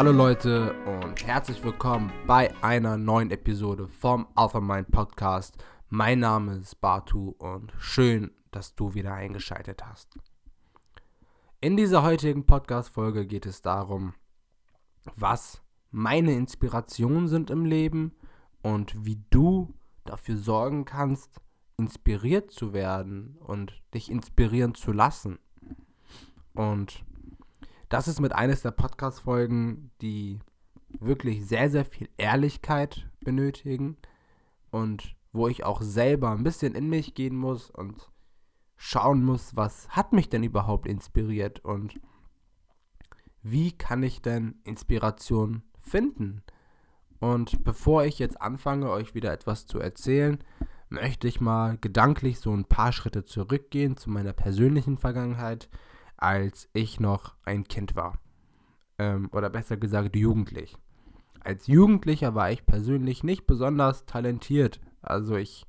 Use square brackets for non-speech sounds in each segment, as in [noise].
Hallo Leute und herzlich willkommen bei einer neuen Episode vom Alpha Mind Podcast. Mein Name ist Batu und schön, dass du wieder eingeschaltet hast. In dieser heutigen Podcast-Folge geht es darum, was meine Inspirationen sind im Leben und wie du dafür sorgen kannst, inspiriert zu werden und dich inspirieren zu lassen. Und das ist mit eines der Podcast-Folgen, die wirklich sehr, sehr viel Ehrlichkeit benötigen und wo ich auch selber ein bisschen in mich gehen muss und schauen muss, was hat mich denn überhaupt inspiriert und wie kann ich denn Inspiration finden? Und bevor ich jetzt anfange, euch wieder etwas zu erzählen, möchte ich mal gedanklich so ein paar Schritte zurückgehen zu meiner persönlichen Vergangenheit, als ich noch ein Kind war. Ähm, oder besser gesagt, jugendlich. Als Jugendlicher war ich persönlich nicht besonders talentiert. Also ich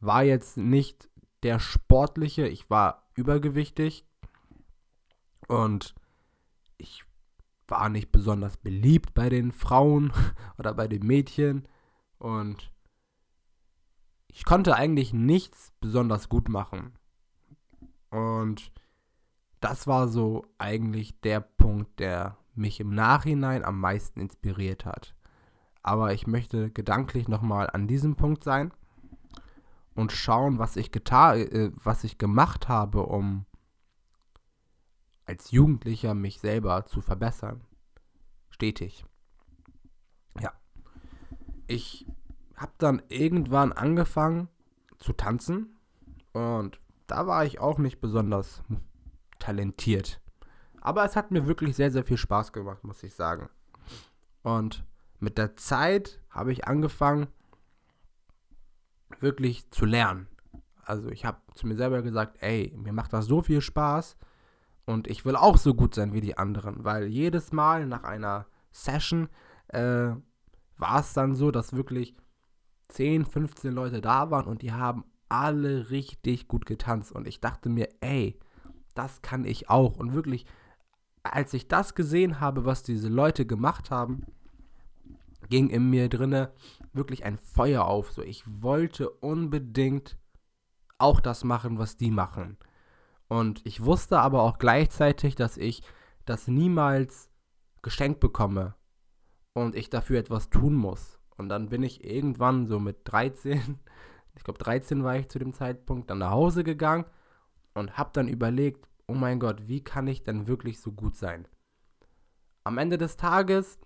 war jetzt nicht der Sportliche, ich war übergewichtig und ich war nicht besonders beliebt bei den Frauen [laughs] oder bei den Mädchen und ich konnte eigentlich nichts besonders gut machen. Und das war so eigentlich der Punkt, der mich im Nachhinein am meisten inspiriert hat. Aber ich möchte gedanklich nochmal an diesem Punkt sein und schauen, was ich getan, äh, was ich gemacht habe, um als Jugendlicher mich selber zu verbessern. Stetig. Ja. Ich habe dann irgendwann angefangen zu tanzen und da war ich auch nicht besonders talentiert. Aber es hat mir wirklich sehr, sehr viel Spaß gemacht, muss ich sagen. Und mit der Zeit habe ich angefangen, wirklich zu lernen. Also ich habe zu mir selber gesagt, ey, mir macht das so viel Spaß und ich will auch so gut sein wie die anderen, weil jedes Mal nach einer Session äh, war es dann so, dass wirklich 10, 15 Leute da waren und die haben alle richtig gut getanzt und ich dachte mir, ey, das kann ich auch und wirklich, als ich das gesehen habe, was diese Leute gemacht haben, ging in mir drinne wirklich ein Feuer auf. So, ich wollte unbedingt auch das machen, was die machen. Und ich wusste aber auch gleichzeitig, dass ich das niemals geschenkt bekomme und ich dafür etwas tun muss. Und dann bin ich irgendwann so mit 13, [laughs] ich glaube 13 war ich zu dem Zeitpunkt, dann nach Hause gegangen und habe dann überlegt, oh mein Gott, wie kann ich denn wirklich so gut sein? Am Ende des Tages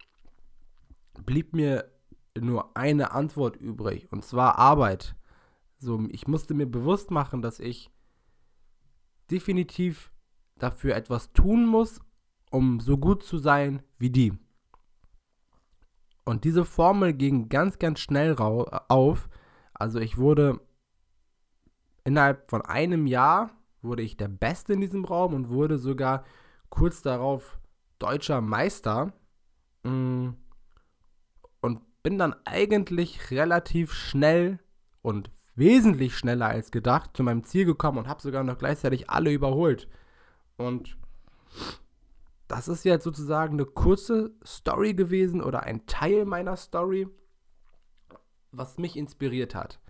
blieb mir nur eine Antwort übrig und zwar Arbeit. So, ich musste mir bewusst machen, dass ich definitiv dafür etwas tun muss, um so gut zu sein wie die. Und diese Formel ging ganz, ganz schnell auf. Also ich wurde innerhalb von einem Jahr wurde ich der Beste in diesem Raum und wurde sogar kurz darauf deutscher Meister. Mm, und bin dann eigentlich relativ schnell und wesentlich schneller als gedacht zu meinem Ziel gekommen und habe sogar noch gleichzeitig alle überholt. Und das ist jetzt sozusagen eine kurze Story gewesen oder ein Teil meiner Story, was mich inspiriert hat.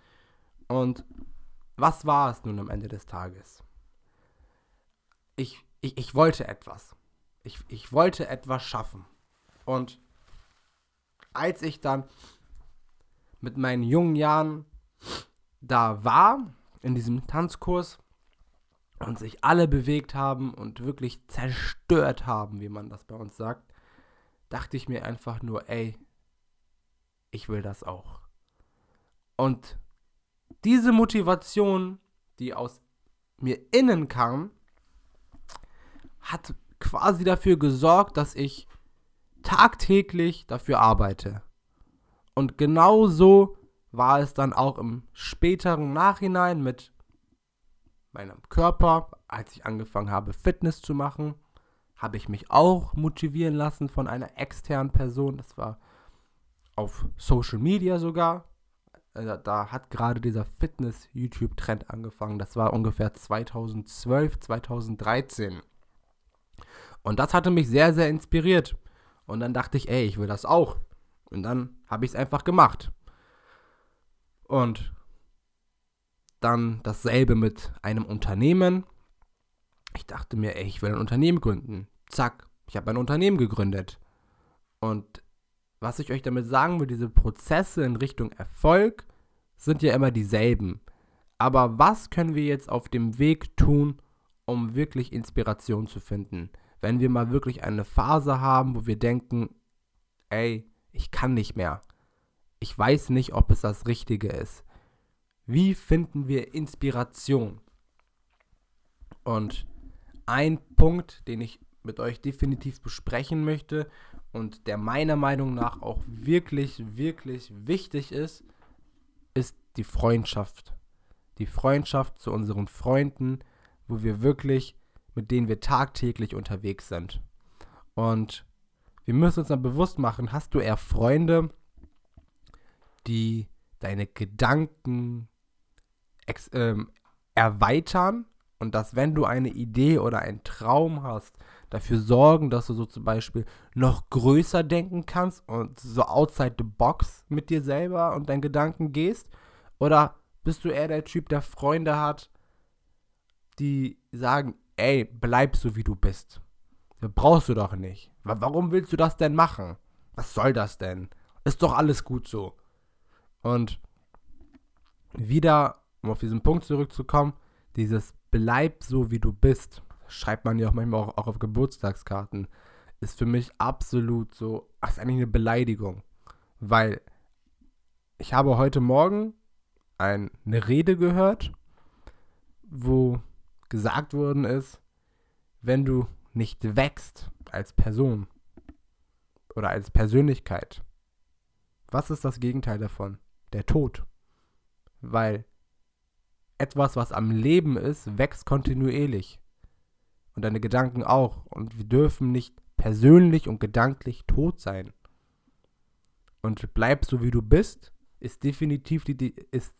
Und was war es nun am Ende des Tages? Ich, ich, ich wollte etwas. Ich, ich wollte etwas schaffen. Und als ich dann mit meinen jungen Jahren da war, in diesem Tanzkurs, und sich alle bewegt haben und wirklich zerstört haben, wie man das bei uns sagt, dachte ich mir einfach nur, ey, ich will das auch. Und diese Motivation, die aus mir innen kam, hat quasi dafür gesorgt, dass ich tagtäglich dafür arbeite. Und genau so war es dann auch im späteren Nachhinein mit meinem Körper. Als ich angefangen habe, Fitness zu machen, habe ich mich auch motivieren lassen von einer externen Person. Das war auf Social Media sogar. Äh, da hat gerade dieser Fitness-YouTube-Trend angefangen. Das war ungefähr 2012, 2013. Und das hatte mich sehr, sehr inspiriert. Und dann dachte ich, ey, ich will das auch. Und dann habe ich es einfach gemacht. Und dann dasselbe mit einem Unternehmen. Ich dachte mir, ey, ich will ein Unternehmen gründen. Zack, ich habe ein Unternehmen gegründet. Und was ich euch damit sagen will, diese Prozesse in Richtung Erfolg sind ja immer dieselben. Aber was können wir jetzt auf dem Weg tun, um wirklich Inspiration zu finden? Wenn wir mal wirklich eine Phase haben, wo wir denken, ey, ich kann nicht mehr. Ich weiß nicht, ob es das Richtige ist. Wie finden wir Inspiration? Und ein Punkt, den ich mit euch definitiv besprechen möchte und der meiner Meinung nach auch wirklich, wirklich wichtig ist, ist die Freundschaft. Die Freundschaft zu unseren Freunden, wo wir wirklich, mit denen wir tagtäglich unterwegs sind. Und wir müssen uns dann bewusst machen, hast du eher Freunde, die deine Gedanken ähm, erweitern und dass wenn du eine Idee oder einen Traum hast, dafür sorgen, dass du so zum Beispiel noch größer denken kannst und so outside the box mit dir selber und deinen Gedanken gehst? Oder bist du eher der Typ, der Freunde hat, die sagen, ey, bleib so wie du bist. Das brauchst du doch nicht. Warum willst du das denn machen? Was soll das denn? Ist doch alles gut so. Und wieder, um auf diesen Punkt zurückzukommen, dieses bleib so wie du bist, schreibt man ja auch manchmal auch, auch auf Geburtstagskarten, ist für mich absolut so, ist eigentlich eine Beleidigung. Weil ich habe heute Morgen ein, eine Rede gehört, wo gesagt worden ist, wenn du nicht wächst als Person oder als Persönlichkeit, was ist das Gegenteil davon? Der Tod. Weil etwas, was am Leben ist, wächst kontinuierlich. Und deine Gedanken auch. Und wir dürfen nicht persönlich und gedanklich tot sein. Und bleib so wie du bist, ist definitiv die, ist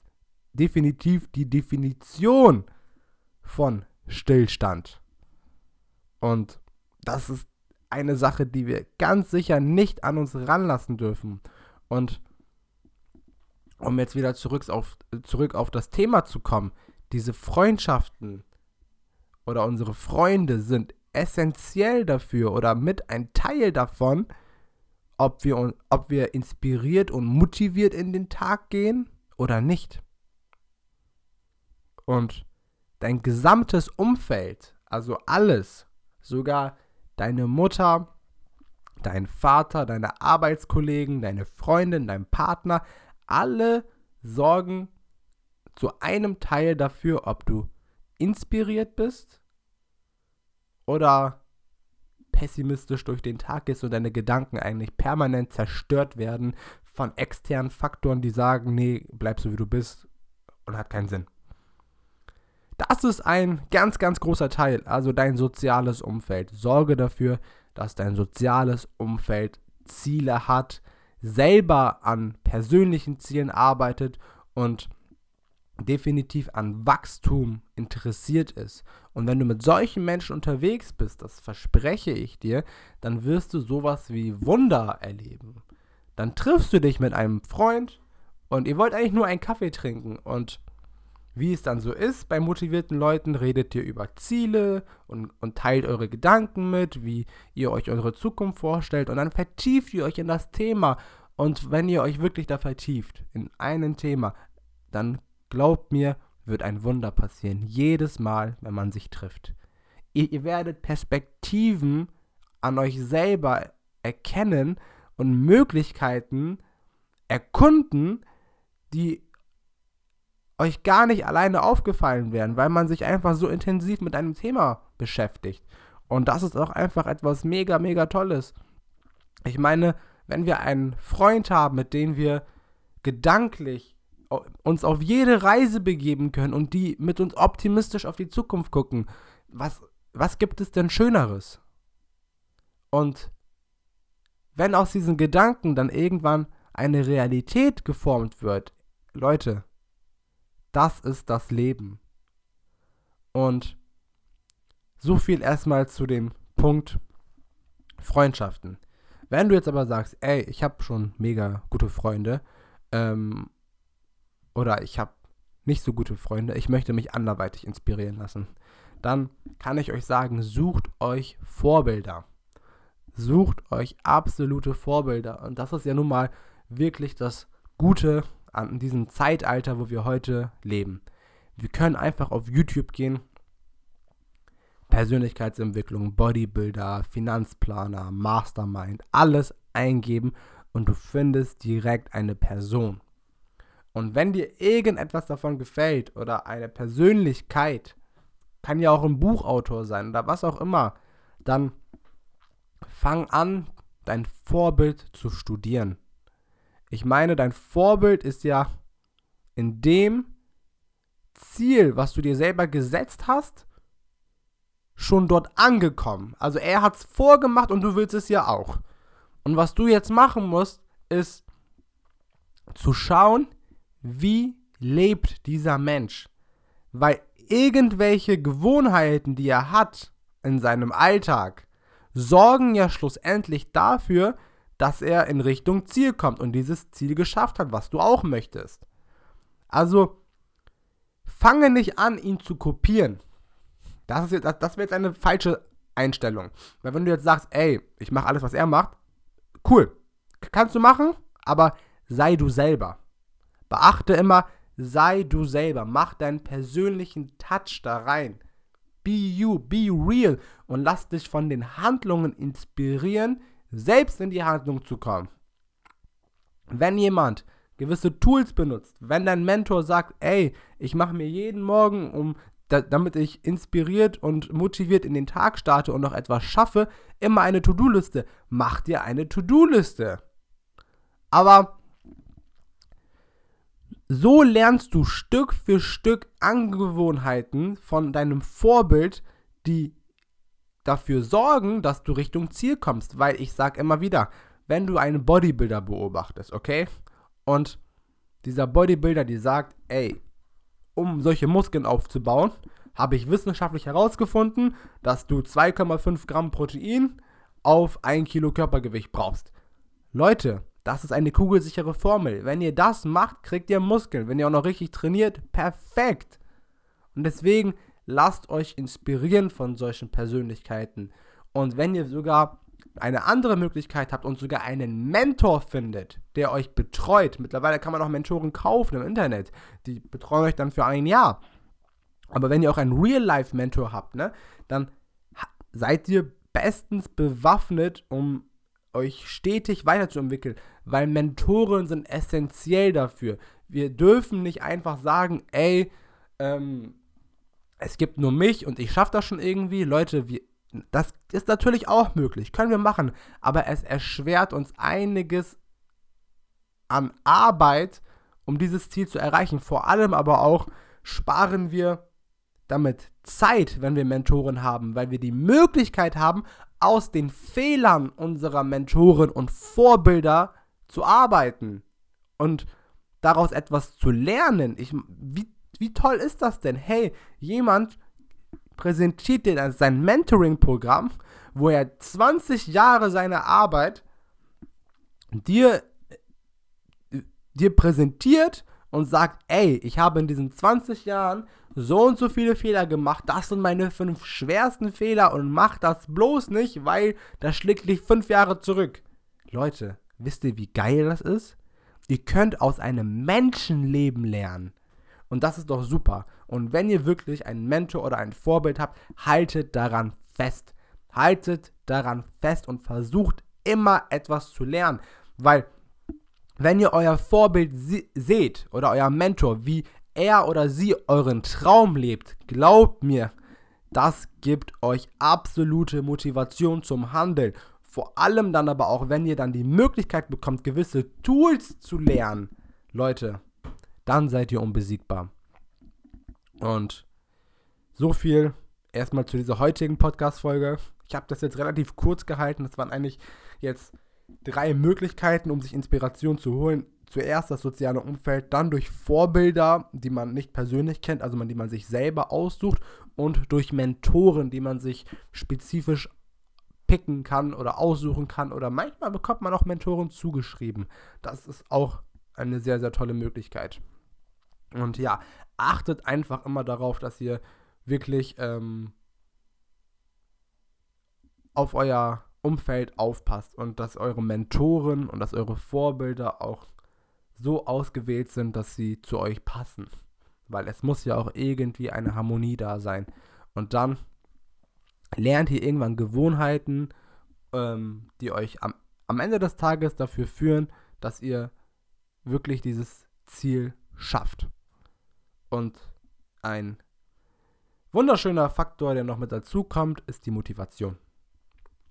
definitiv die Definition von Stillstand. Und das ist eine Sache, die wir ganz sicher nicht an uns ranlassen dürfen. Und um jetzt wieder zurück auf, zurück auf das Thema zu kommen, diese Freundschaften oder unsere Freunde sind essentiell dafür oder mit ein Teil davon, ob wir, ob wir inspiriert und motiviert in den Tag gehen oder nicht. Und dein gesamtes Umfeld, also alles, sogar deine Mutter, dein Vater, deine Arbeitskollegen, deine Freundin, dein Partner, alle sorgen zu einem Teil dafür, ob du inspiriert bist oder pessimistisch durch den Tag gehst und deine Gedanken eigentlich permanent zerstört werden von externen Faktoren, die sagen, nee, bleib so wie du bist und hat keinen Sinn. Das ist ein ganz, ganz großer Teil, also dein soziales Umfeld. Sorge dafür, dass dein soziales Umfeld Ziele hat, selber an persönlichen Zielen arbeitet und definitiv an Wachstum interessiert ist. Und wenn du mit solchen Menschen unterwegs bist, das verspreche ich dir, dann wirst du sowas wie Wunder erleben. Dann triffst du dich mit einem Freund und ihr wollt eigentlich nur einen Kaffee trinken und wie es dann so ist, bei motivierten Leuten redet ihr über Ziele und, und teilt eure Gedanken mit, wie ihr euch eure Zukunft vorstellt und dann vertieft ihr euch in das Thema. Und wenn ihr euch wirklich da vertieft in ein Thema, dann glaubt mir, wird ein Wunder passieren. Jedes Mal, wenn man sich trifft. Ihr, ihr werdet Perspektiven an euch selber erkennen und Möglichkeiten erkunden, die euch gar nicht alleine aufgefallen wären, weil man sich einfach so intensiv mit einem Thema beschäftigt. Und das ist auch einfach etwas mega, mega Tolles. Ich meine, wenn wir einen Freund haben, mit dem wir gedanklich uns auf jede Reise begeben können und die mit uns optimistisch auf die Zukunft gucken, was, was gibt es denn Schöneres? Und wenn aus diesen Gedanken dann irgendwann eine Realität geformt wird, Leute, das ist das Leben. Und so viel erstmal zu dem Punkt Freundschaften. Wenn du jetzt aber sagst, ey, ich habe schon mega gute Freunde, ähm, oder ich habe nicht so gute Freunde, ich möchte mich anderweitig inspirieren lassen, dann kann ich euch sagen, sucht euch Vorbilder. Sucht euch absolute Vorbilder. Und das ist ja nun mal wirklich das Gute an diesem Zeitalter, wo wir heute leben. Wir können einfach auf YouTube gehen, Persönlichkeitsentwicklung, Bodybuilder, Finanzplaner, Mastermind, alles eingeben und du findest direkt eine Person. Und wenn dir irgendetwas davon gefällt oder eine Persönlichkeit, kann ja auch ein Buchautor sein oder was auch immer, dann fang an, dein Vorbild zu studieren. Ich meine, dein Vorbild ist ja in dem Ziel, was du dir selber gesetzt hast, schon dort angekommen. Also er hat es vorgemacht und du willst es ja auch. Und was du jetzt machen musst, ist zu schauen, wie lebt dieser Mensch. Weil irgendwelche Gewohnheiten, die er hat in seinem Alltag, sorgen ja schlussendlich dafür, dass er in Richtung Ziel kommt und dieses Ziel geschafft hat, was du auch möchtest. Also fange nicht an, ihn zu kopieren. Das, ist jetzt, das, das wäre jetzt eine falsche Einstellung. Weil wenn du jetzt sagst, ey, ich mache alles, was er macht, cool, kannst du machen, aber sei du selber. Beachte immer, sei du selber. Mach deinen persönlichen Touch da rein. Be you, be real und lass dich von den Handlungen inspirieren, selbst in die Handlung zu kommen. Wenn jemand gewisse Tools benutzt, wenn dein Mentor sagt, ey, ich mache mir jeden Morgen, um da, damit ich inspiriert und motiviert in den Tag starte und noch etwas schaffe, immer eine To-Do-Liste. Mach dir eine To-Do-Liste. Aber so lernst du Stück für Stück Angewohnheiten von deinem Vorbild, die dafür sorgen, dass du Richtung Ziel kommst. Weil ich sage immer wieder, wenn du einen Bodybuilder beobachtest, okay? Und dieser Bodybuilder, die sagt, ey, um solche Muskeln aufzubauen, habe ich wissenschaftlich herausgefunden, dass du 2,5 Gramm Protein auf 1 Kilo Körpergewicht brauchst. Leute, das ist eine kugelsichere Formel. Wenn ihr das macht, kriegt ihr Muskeln. Wenn ihr auch noch richtig trainiert, perfekt. Und deswegen lasst euch inspirieren von solchen Persönlichkeiten. Und wenn ihr sogar eine andere Möglichkeit habt und sogar einen Mentor findet, der euch betreut, mittlerweile kann man auch Mentoren kaufen im Internet, die betreuen euch dann für ein Jahr. Aber wenn ihr auch einen Real-Life-Mentor habt, ne, dann seid ihr bestens bewaffnet, um euch stetig weiterzuentwickeln, weil Mentoren sind essentiell dafür. Wir dürfen nicht einfach sagen, ey, ähm, es gibt nur mich und ich schaffe das schon irgendwie. Leute, wir, das ist natürlich auch möglich, können wir machen, aber es erschwert uns einiges an Arbeit, um dieses Ziel zu erreichen. Vor allem aber auch sparen wir damit Zeit, wenn wir Mentoren haben, weil wir die Möglichkeit haben, aus den Fehlern unserer Mentoren und Vorbilder zu arbeiten und daraus etwas zu lernen. Ich, wie, wie toll ist das denn? Hey, jemand präsentiert dir sein Mentoring-Programm, wo er 20 Jahre seiner Arbeit dir, dir präsentiert und sagt, ey, ich habe in diesen 20 Jahren so und so viele Fehler gemacht, das sind meine fünf schwersten Fehler und mach das bloß nicht, weil das schlägt dich fünf Jahre zurück. Leute, wisst ihr, wie geil das ist? Ihr könnt aus einem Menschenleben lernen. Und das ist doch super. Und wenn ihr wirklich einen Mentor oder ein Vorbild habt, haltet daran fest. Haltet daran fest und versucht immer etwas zu lernen. Weil wenn ihr euer Vorbild seht oder euer Mentor, wie er oder sie euren Traum lebt, glaubt mir, das gibt euch absolute Motivation zum Handeln. Vor allem dann aber auch, wenn ihr dann die Möglichkeit bekommt, gewisse Tools zu lernen. Leute, dann seid ihr unbesiegbar. Und so viel erstmal zu dieser heutigen Podcast-Folge. Ich habe das jetzt relativ kurz gehalten. Das waren eigentlich jetzt drei Möglichkeiten, um sich Inspiration zu holen zuerst das soziale Umfeld, dann durch Vorbilder, die man nicht persönlich kennt, also man, die man sich selber aussucht und durch Mentoren, die man sich spezifisch picken kann oder aussuchen kann oder manchmal bekommt man auch Mentoren zugeschrieben. Das ist auch eine sehr, sehr tolle Möglichkeit. Und ja, achtet einfach immer darauf, dass ihr wirklich ähm, auf euer Umfeld aufpasst und dass eure Mentoren und dass eure Vorbilder auch so ausgewählt sind, dass sie zu euch passen. Weil es muss ja auch irgendwie eine Harmonie da sein. Und dann lernt ihr irgendwann Gewohnheiten, ähm, die euch am, am Ende des Tages dafür führen, dass ihr wirklich dieses Ziel schafft. Und ein wunderschöner Faktor, der noch mit dazu kommt, ist die Motivation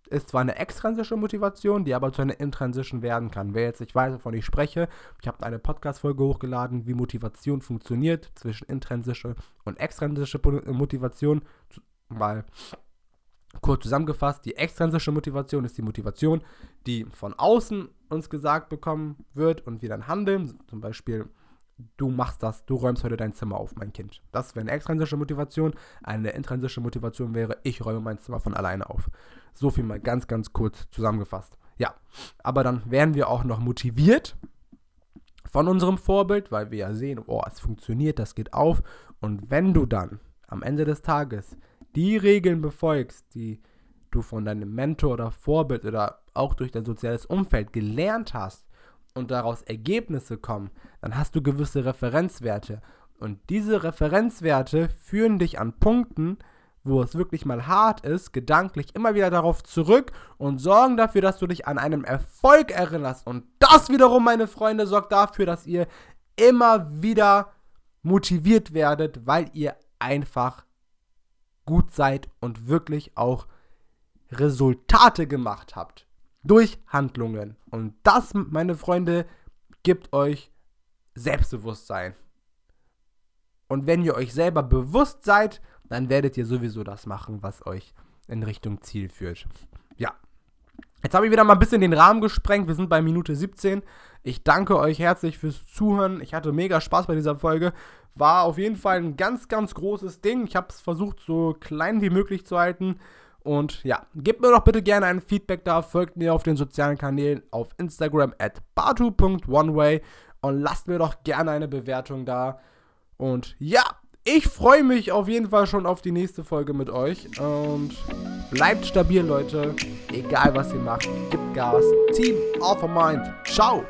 ist zwar eine extrinsische Motivation, die aber zu einer intrinsischen werden kann. Wer jetzt nicht weiß, wovon ich spreche, ich habe eine Podcast-Folge hochgeladen, wie Motivation funktioniert zwischen intrinsische und extrinsische Motivation. Mal kurz zusammengefasst, die extrinsische Motivation ist die Motivation, die von außen uns gesagt bekommen wird und wir dann handeln. Zum Beispiel du machst das, du räumst heute dein Zimmer auf, mein Kind. Das wäre eine extrinsische Motivation. Eine intrinsische Motivation wäre, ich räume mein Zimmer von alleine auf. So viel mal ganz, ganz kurz zusammengefasst. Ja, aber dann werden wir auch noch motiviert von unserem Vorbild, weil wir ja sehen, oh, es funktioniert, das geht auf. Und wenn du dann am Ende des Tages die Regeln befolgst, die du von deinem Mentor oder Vorbild oder auch durch dein soziales Umfeld gelernt hast, und daraus Ergebnisse kommen, dann hast du gewisse Referenzwerte. Und diese Referenzwerte führen dich an Punkten, wo es wirklich mal hart ist, gedanklich immer wieder darauf zurück und sorgen dafür, dass du dich an einen Erfolg erinnerst. Und das wiederum, meine Freunde, sorgt dafür, dass ihr immer wieder motiviert werdet, weil ihr einfach gut seid und wirklich auch Resultate gemacht habt durch Handlungen. Und das, meine Freunde, gibt euch Selbstbewusstsein. Und wenn ihr euch selber bewusst seid, dann werdet ihr sowieso das machen, was euch in Richtung Ziel führt. Ja. Jetzt habe ich wieder mal ein bisschen den Rahmen gesprengt. Wir sind bei Minute 17. Ich danke euch herzlich fürs Zuhören. Ich hatte mega Spaß bei dieser Folge. War auf jeden Fall ein ganz, ganz großes Ding. Ich habe es versucht, so klein wie möglich zu halten. Und ja, gebt mir doch bitte gerne ein Feedback da, folgt mir auf den sozialen Kanälen auf Instagram at batu.oneway und lasst mir doch gerne eine Bewertung da. Und ja, ich freue mich auf jeden Fall schon auf die nächste Folge mit euch. Und bleibt stabil, Leute. Egal was ihr macht, gibt Gas. Team Alpha Mind. Ciao.